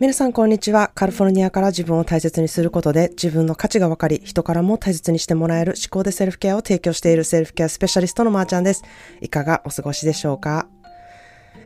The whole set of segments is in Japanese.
皆さんこんにちは。カリフォルニアから自分を大切にすることで自分の価値が分かり、人からも大切にしてもらえる思考でセルフケアを提供しているセルフケアスペシャリストのまーちゃんです。いかがお過ごしでしょうか？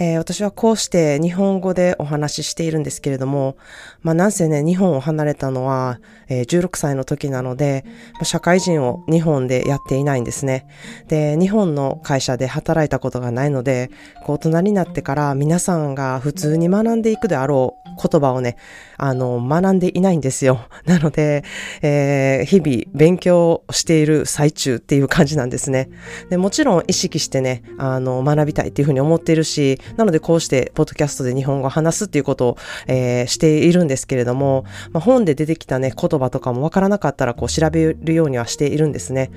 えー、私はこうして日本語でお話ししているんですけれども、まあなんせね、日本を離れたのは、えー、16歳の時なので、まあ、社会人を日本でやっていないんですね。で、日本の会社で働いたことがないので、こう大人になってから皆さんが普通に学んでいくであろう言葉をね、あの、学んでいないんですよ。なので、えー、日々勉強している最中っていう感じなんですね。で、もちろん意識してね、あの、学びたいっていうふうに思っているし、なのでこうしてポッドキャストで日本語を話すっていうことを、えー、しているんですけれども、まあ、本で出てきたね、言葉とかもわからなかったらこう調べるようにはしているんですね。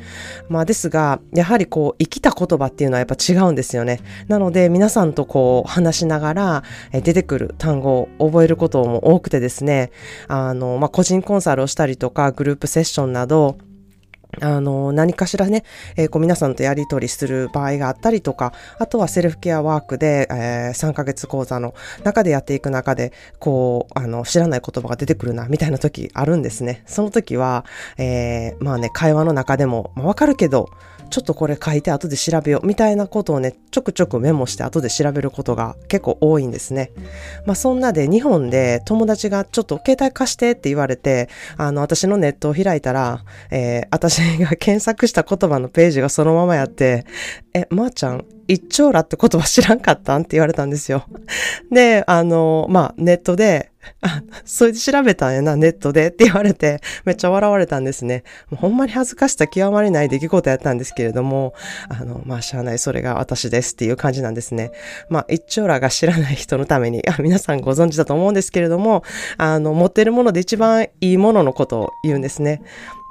まあですが、やはりこう生きた言葉っていうのはやっぱ違うんですよね。なので皆さんとこう話しながら、出てくる単語を覚えることも多くてですね、あの、まあ個人コンサルをしたりとかグループセッションなど、あの、何かしらね、えー、こう皆さんとやりとりする場合があったりとか、あとはセルフケアワークで、えー、3ヶ月講座の中でやっていく中で、こう、あの、知らない言葉が出てくるな、みたいな時あるんですね。その時は、えー、まあね、会話の中でも、まあ、わかるけど、ちょっとこれ書いて後で調べようみたいなことをね、ちょくちょくメモして後で調べることが結構多いんですね。まあそんなで日本で友達がちょっと携帯貸してって言われて、あの私のネットを開いたら、えー、私が検索した言葉のページがそのままやって、え、まー、あ、ちゃん、一丁羅って言葉知らんかったん？って言われたんですよ。で、あの、まあ、ネットで、あ、それで調べたんやな、ネットでって言われて、めっちゃ笑われたんですね。もうほんまに恥ずかしさ極まりない出来事やったんですけれども、あの、まあ、しゃあない、それが私ですっていう感じなんですね。まあ、一丁羅が知らない人のために、あ皆さんご存知だと思うんですけれども、あの、持ってるもので一番いいもののことを言うんですね。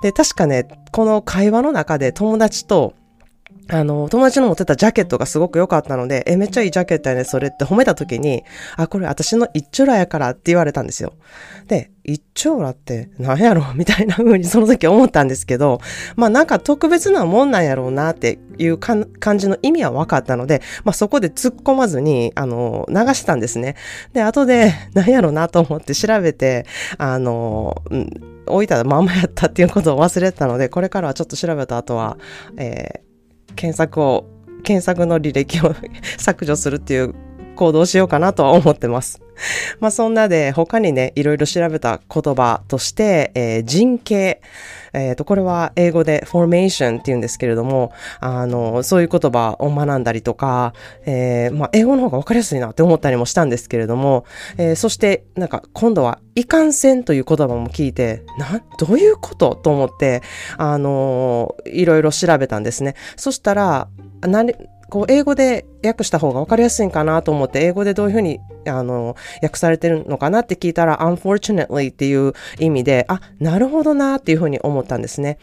で、確かね、この会話の中で友達と、あの、友達の持ってたジャケットがすごく良かったので、え、めっちゃいいジャケットやね、それって褒めた時に、あ、これ私の一丁羅やからって言われたんですよ。で、一丁羅って何やろ？みたいな風にその時思ったんですけど、まあなんか特別なもんなんやろうなっていう感じの意味は分かったので、まあそこで突っ込まずに、あの、流したんですね。で、後で 何やろうなと思って調べて、あの、うん置いたままやったっていうことを忘れてたので、これからはちょっと調べた後は、えー検索を、検索の履歴を 削除するっていう行動をしようかなとは思ってます。まあそんなで他にね、いろいろ調べた言葉として、えー、人形。えっ、ー、と、これは英語で formation って言うんですけれども、あの、そういう言葉を学んだりとか、えー、まあ英語の方がわかりやすいなって思ったりもしたんですけれども、えー、そしてなんか今度はいかんせんという言葉も聞いて、な、どういうことと思って、あのいろいろ調べたんですね。そしたら、何、こう、英語で訳した方が分かりやすいんかなと思って、英語でどういうふうに、あの、訳されてるのかなって聞いたら、unfortunately っていう意味で、あ、なるほどなっていうふうに思ったんですね。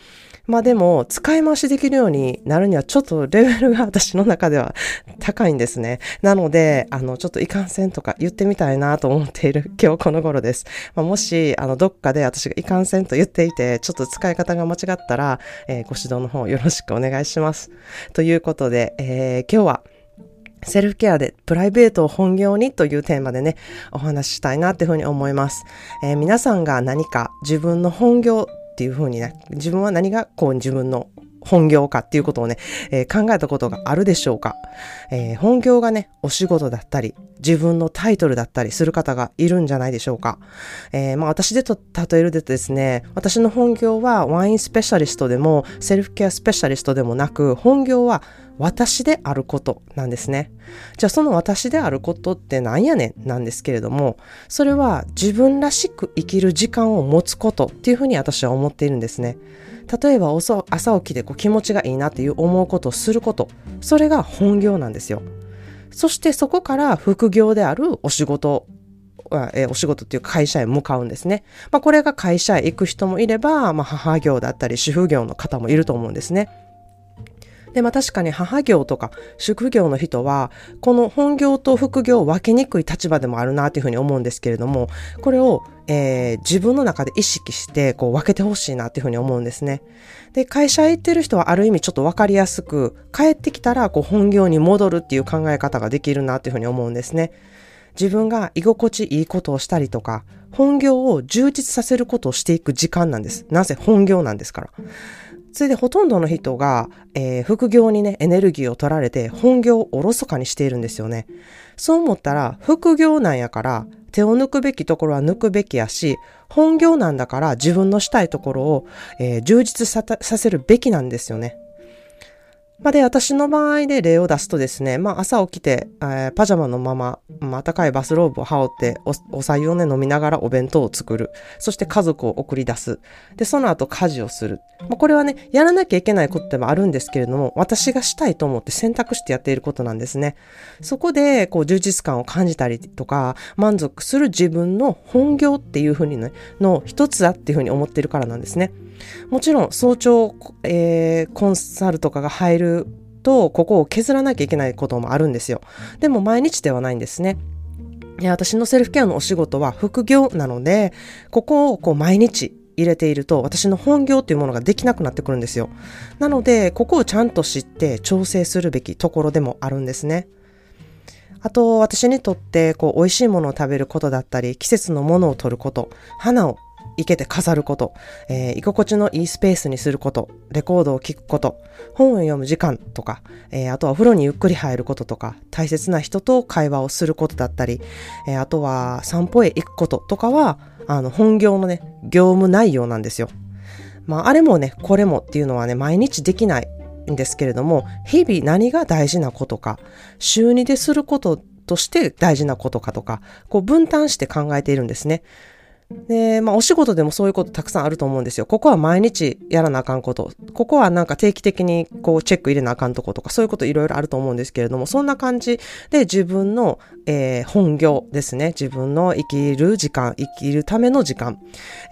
まあでも、使い回しできるようになるにはちょっとレベルが私の中では高いんですね。なので、あの、ちょっといかんせんとか言ってみたいなと思っている 今日この頃です。まあ、もし、あの、どっかで私がいかんせんと言っていて、ちょっと使い方が間違ったら、えー、ご指導の方よろしくお願いします。ということで、えー、今日は、セルフケアでプライベートを本業にというテーマでね、お話ししたいなっていうふうに思います。えー、皆さんが何か自分の本業っていうふうにね、自分は何がこう自分の本業かっていうことをね、えー、考えたことがあるでしょうか、えー、本業がね、お仕事だったり、自分のタイトルだったりする方がいるんじゃないでしょうか。えー、まあ私でと例えるとですね、私の本業はワインスペシャリストでも、セルフケアスペシャリストでもなく、本業は私であることなんですね。じゃあその私であることって何やねん？なんですけれども、それは自分らしく生きる時間を持つことっていうふうに私は思っているんですね。例えば朝起きてこう気持ちがいいなっていう思うことをすること、それが本業なんですよ。そしてそこから副業であるお仕事えお仕事っていう会社へ向かうんですね。まあ、これが会社へ行く人もいれば、まあ、母業だったり主婦業の方もいると思うんですね。で、まあ確かに母業とか職業の人は、この本業と副業を分けにくい立場でもあるなというふうに思うんですけれども、これを、えー、自分の中で意識してこう分けてほしいなというふうに思うんですね。で、会社へ行ってる人はある意味ちょっと分かりやすく、帰ってきたらこう本業に戻るっていう考え方ができるなというふうに思うんですね。自分が居心地いいことをしたりとか、本業を充実させることをしていく時間なんです。なぜ本業なんですから。それでほとんどの人が、えー、副業にね、エネルギーを取られて本業をおろそかにしているんですよね。そう思ったら、副業なんやから、手を抜くべきところは抜くべきやし、本業なんだから自分のしたいところを、えー、充実させるべきなんですよね。まあ、で、私の場合で例を出すとですね、まあ、朝起きて、えー、パジャマのまま、まあ、暖かいバスローブを羽織ってお、お茶湯をね、飲みながらお弁当を作る。そして家族を送り出す。で、その後家事をする。まあ、これはね、やらなきゃいけないことでもあるんですけれども、私がしたいと思って選択してやっていることなんですね。そこで、こう、充実感を感じたりとか、満足する自分の本業っていうふうにね、の一つだっていうふうに思ってるからなんですね。もちろん早朝、えー、コンサルとかが入ると、ここを削らなきゃいけないこともあるんですよ。でも毎日ではないんですね。私のセルフケアのお仕事は副業なので、ここをこう毎日入れていると、私の本業というものができなくなってくるんですよ。なので、ここをちゃんと知って調整するべきところでもあるんですね。あと、私にとって、こう、美味しいものを食べることだったり、季節のものを取ること、花を生けて飾ること、えー、居心地のいいスペースにすること、レコードを聴くこと、本を読む時間とか、えー、あとはお風呂にゆっくり入ることとか、大切な人と会話をすることだったり、えー、あとは散歩へ行くこととかは、あの、本業のね、業務内容なんですよ。まあ、あれもね、これもっていうのはね、毎日できないんですけれども、日々何が大事なことか、週2ですることとして大事なことかとか、こう分担して考えているんですね。で、まあお仕事でもそういうことたくさんあると思うんですよ。ここは毎日やらなあかんこと。ここはなんか定期的にこうチェック入れなあかんとことか、そういうこといろいろあると思うんですけれども、そんな感じで自分の、えー、本業ですね。自分の生きる時間、生きるための時間、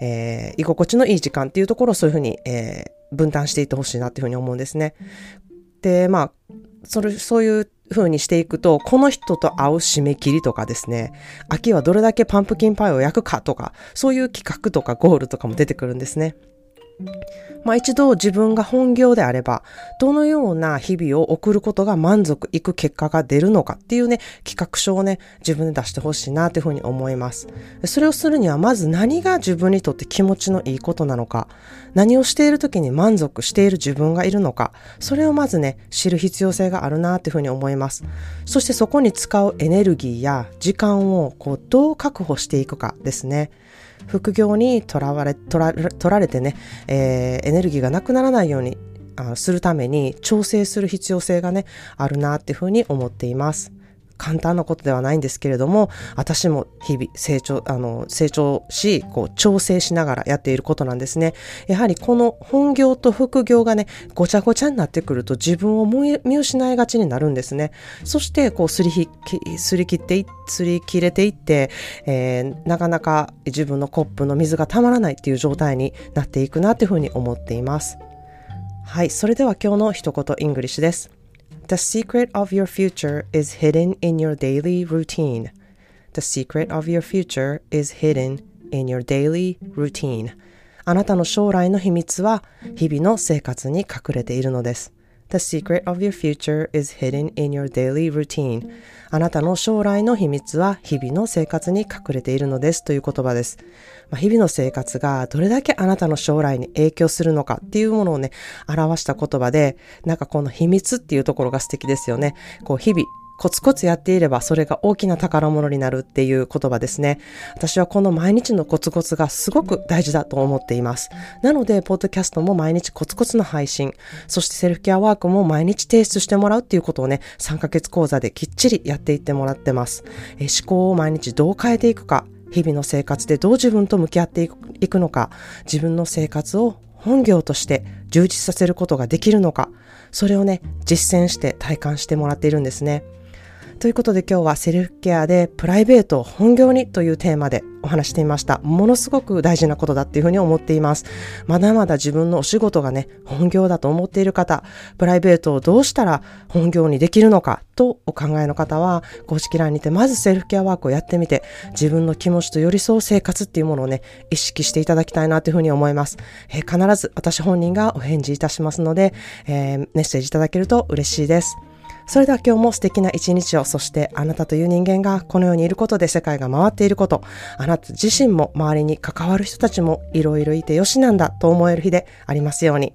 えー、居心地のいい時間っていうところをそういうふうに、えー、分担していってほしいなっていうふうに思うんですね。で、まあ、それ、そういう風にしていくと、この人と会う締め切りとかですね、秋はどれだけパンプキンパイを焼くかとか、そういう企画とかゴールとかも出てくるんですね。まあ一度自分が本業であれば、どのような日々を送ることが満足いく結果が出るのかっていうね、企画書をね、自分で出してほしいなというふうに思います。それをするには、まず何が自分にとって気持ちのいいことなのか、何をしている時に満足している自分がいるのか、それをまずね、知る必要性があるなというふうに思います。そしてそこに使うエネルギーや時間をこうどう確保していくかですね。副業にとらわれ、とら取られてね、えー、エネルギーがなくならないようにあするために調整する必要性がね、あるなっていうふうに思っています。簡単なことではないんですけれども、私も日々成長、あの、成長し、こう、調整しながらやっていることなんですね。やはりこの本業と副業がね、ごちゃごちゃになってくると自分を見失いがちになるんですね。そして、こう、すりひ、すり切って、すり切れていって、えー、なかなか自分のコップの水がたまらないっていう状態になっていくなというふうに思っています。はい、それでは今日の一言イングリッシュです。The secret of your future is hidden in your daily routine. The secret of your future is hidden in your daily routine. あなたの将来の秘密は日々の生活に隠れているのです。 The secret of your future is hidden in your daily routine. あなたの将来の秘密は日々の生活に隠れているのですという言葉です。まあ、日々の生活がどれだけあなたの将来に影響するのかっていうものをね、表した言葉で、なんかこの秘密っていうところが素敵ですよね。こう日々コツコツやっていればそれが大きな宝物になるっていう言葉ですね。私はこの毎日のコツコツがすごく大事だと思っています。なので、ポッドキャストも毎日コツコツの配信、そしてセルフケアワークも毎日提出してもらうっていうことをね、3ヶ月講座できっちりやっていってもらってます。え思考を毎日どう変えていくか、日々の生活でどう自分と向き合っていくのか、自分の生活を本業として充実させることができるのか、それをね、実践して体感してもらっているんですね。ということで今日はセルフケアでプライベートを本業にというテーマでお話していました。ものすごく大事なことだっていうふうに思っています。まだまだ自分のお仕事がね、本業だと思っている方、プライベートをどうしたら本業にできるのかとお考えの方は、公式 LINE にてまずセルフケアワークをやってみて、自分の気持ちと寄り添う生活っていうものをね、意識していただきたいなというふうに思います。えー、必ず私本人がお返事いたしますので、えー、メッセージいただけると嬉しいです。それでは今日も素敵な一日を、そしてあなたという人間がこの世にいることで世界が回っていること、あなた自身も周りに関わる人たちもいろいろいてよしなんだと思える日でありますように。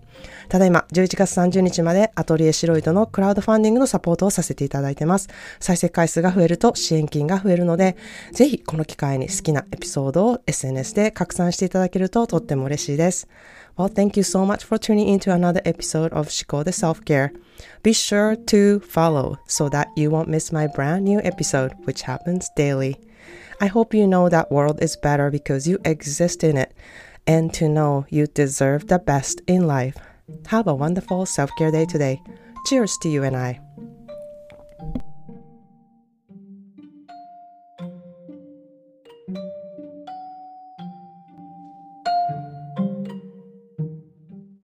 ただいま11月30日までアトリエシロイドのクラウドファンディングのサポートをさせていただいてます。再生回数が増えると支援金が増えるので、ぜひこの機会に好きなエピソードを SNS で拡散していただけるととっても嬉しいです。Well, thank you so much for tuning into another episode of Shiko the Self Care. Be sure to follow so that you won't miss my brand new episode, which happens daily. I hope you know that world is better because you exist in it and to know you deserve the best in life. Have a wonderful self care day today. Cheers to you and I.